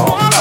Oh.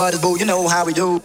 About this boo, you know how we do.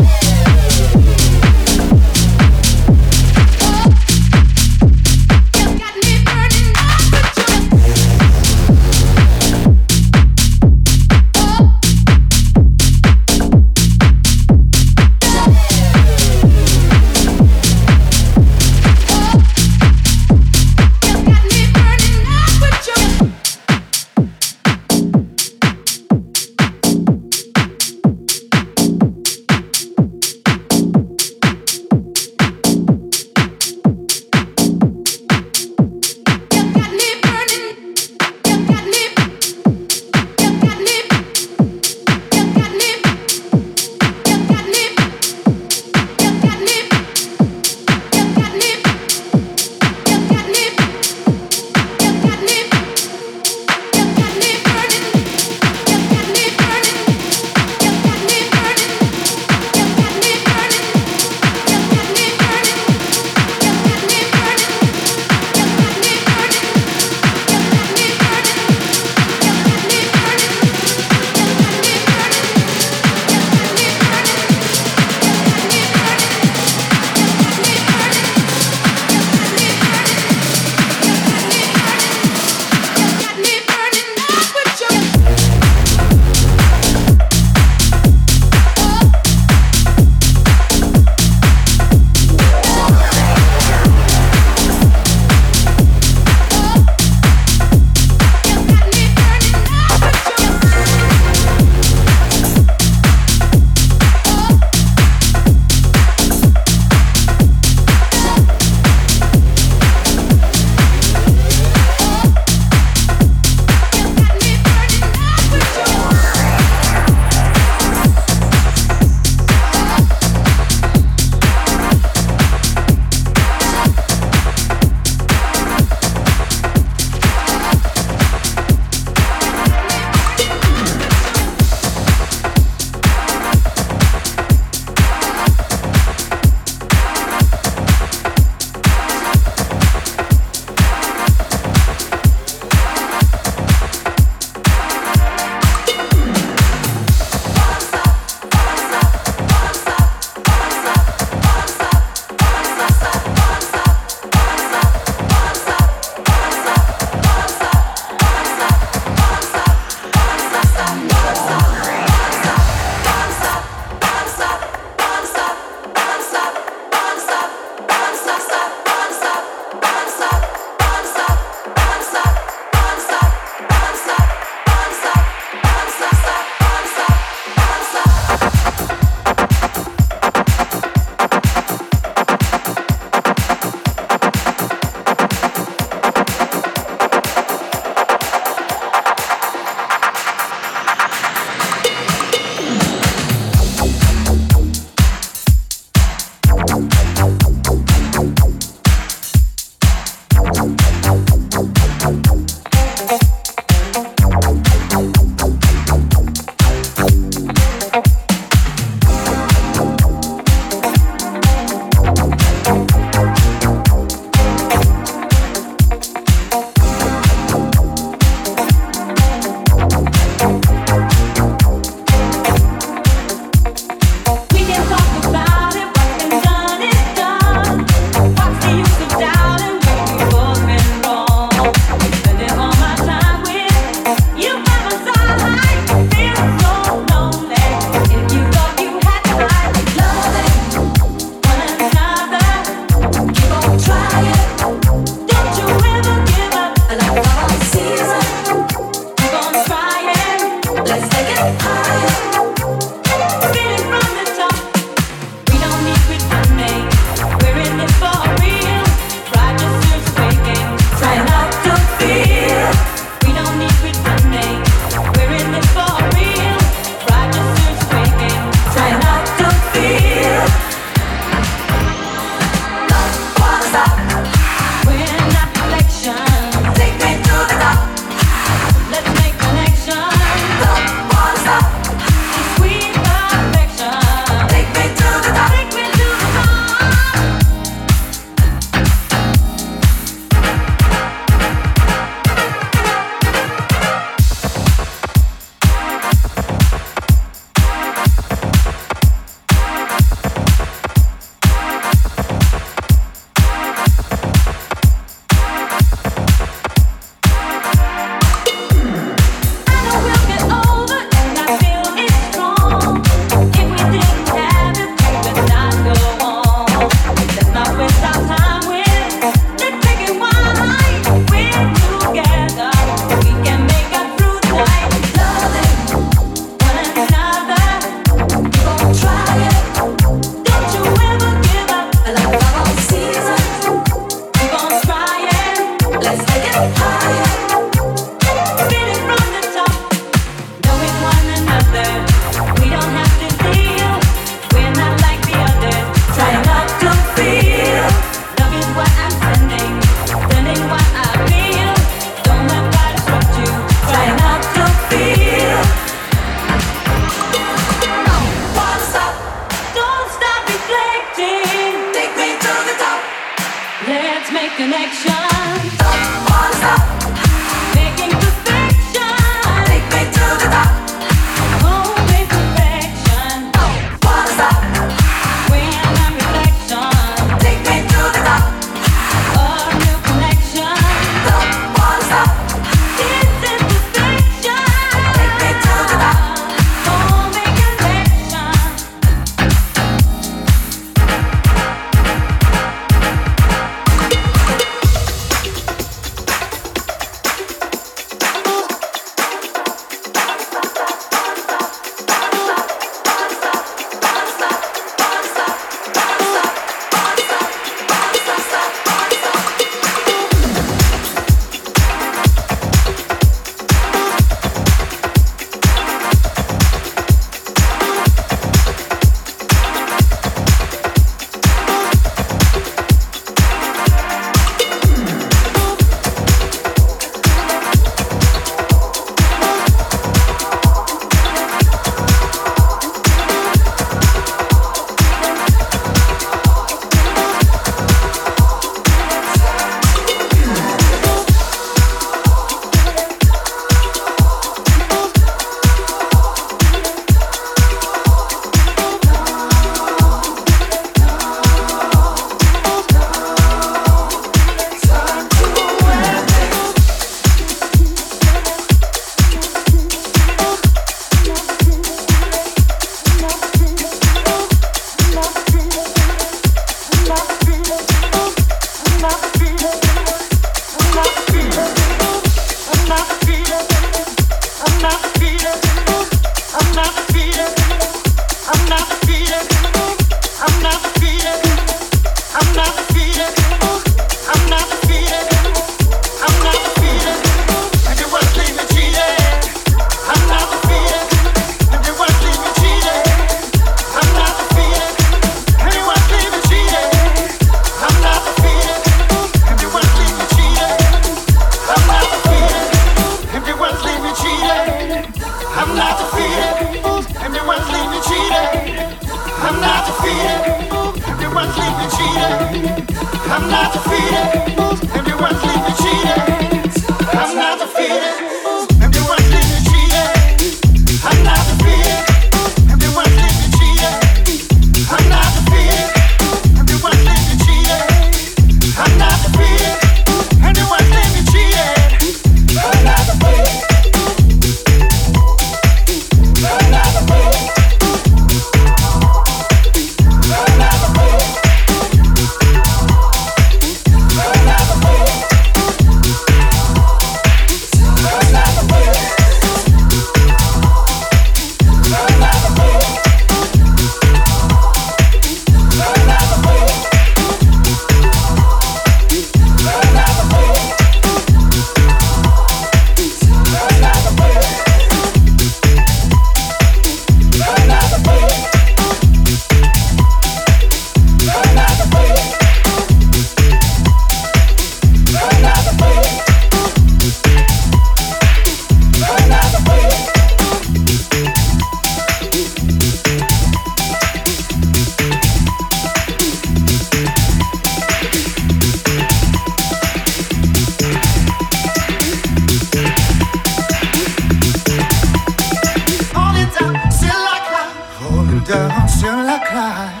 I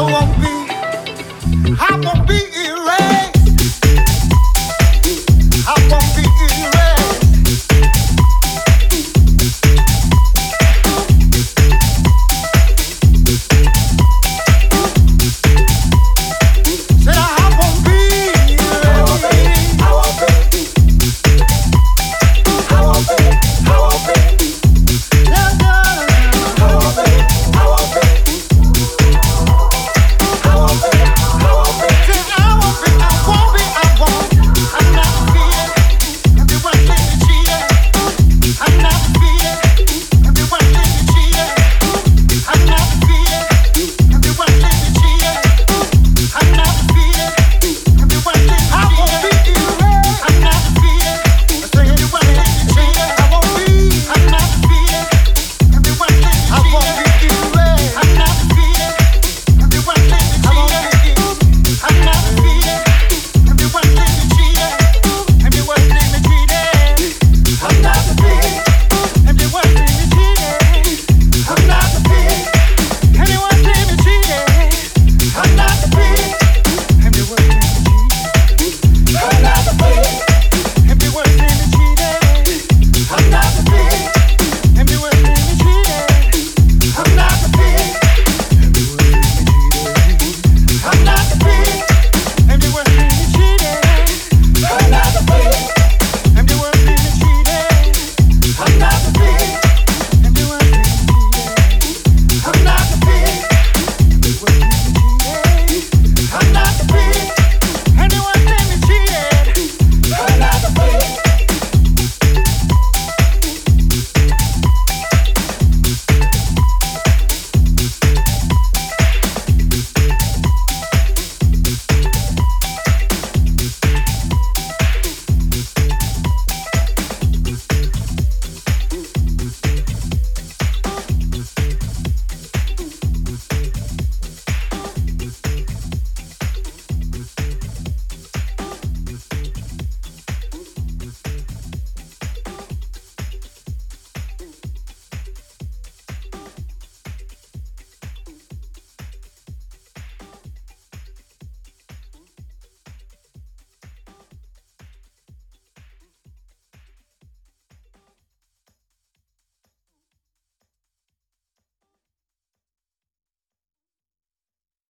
won't be, I won't be, I won't be.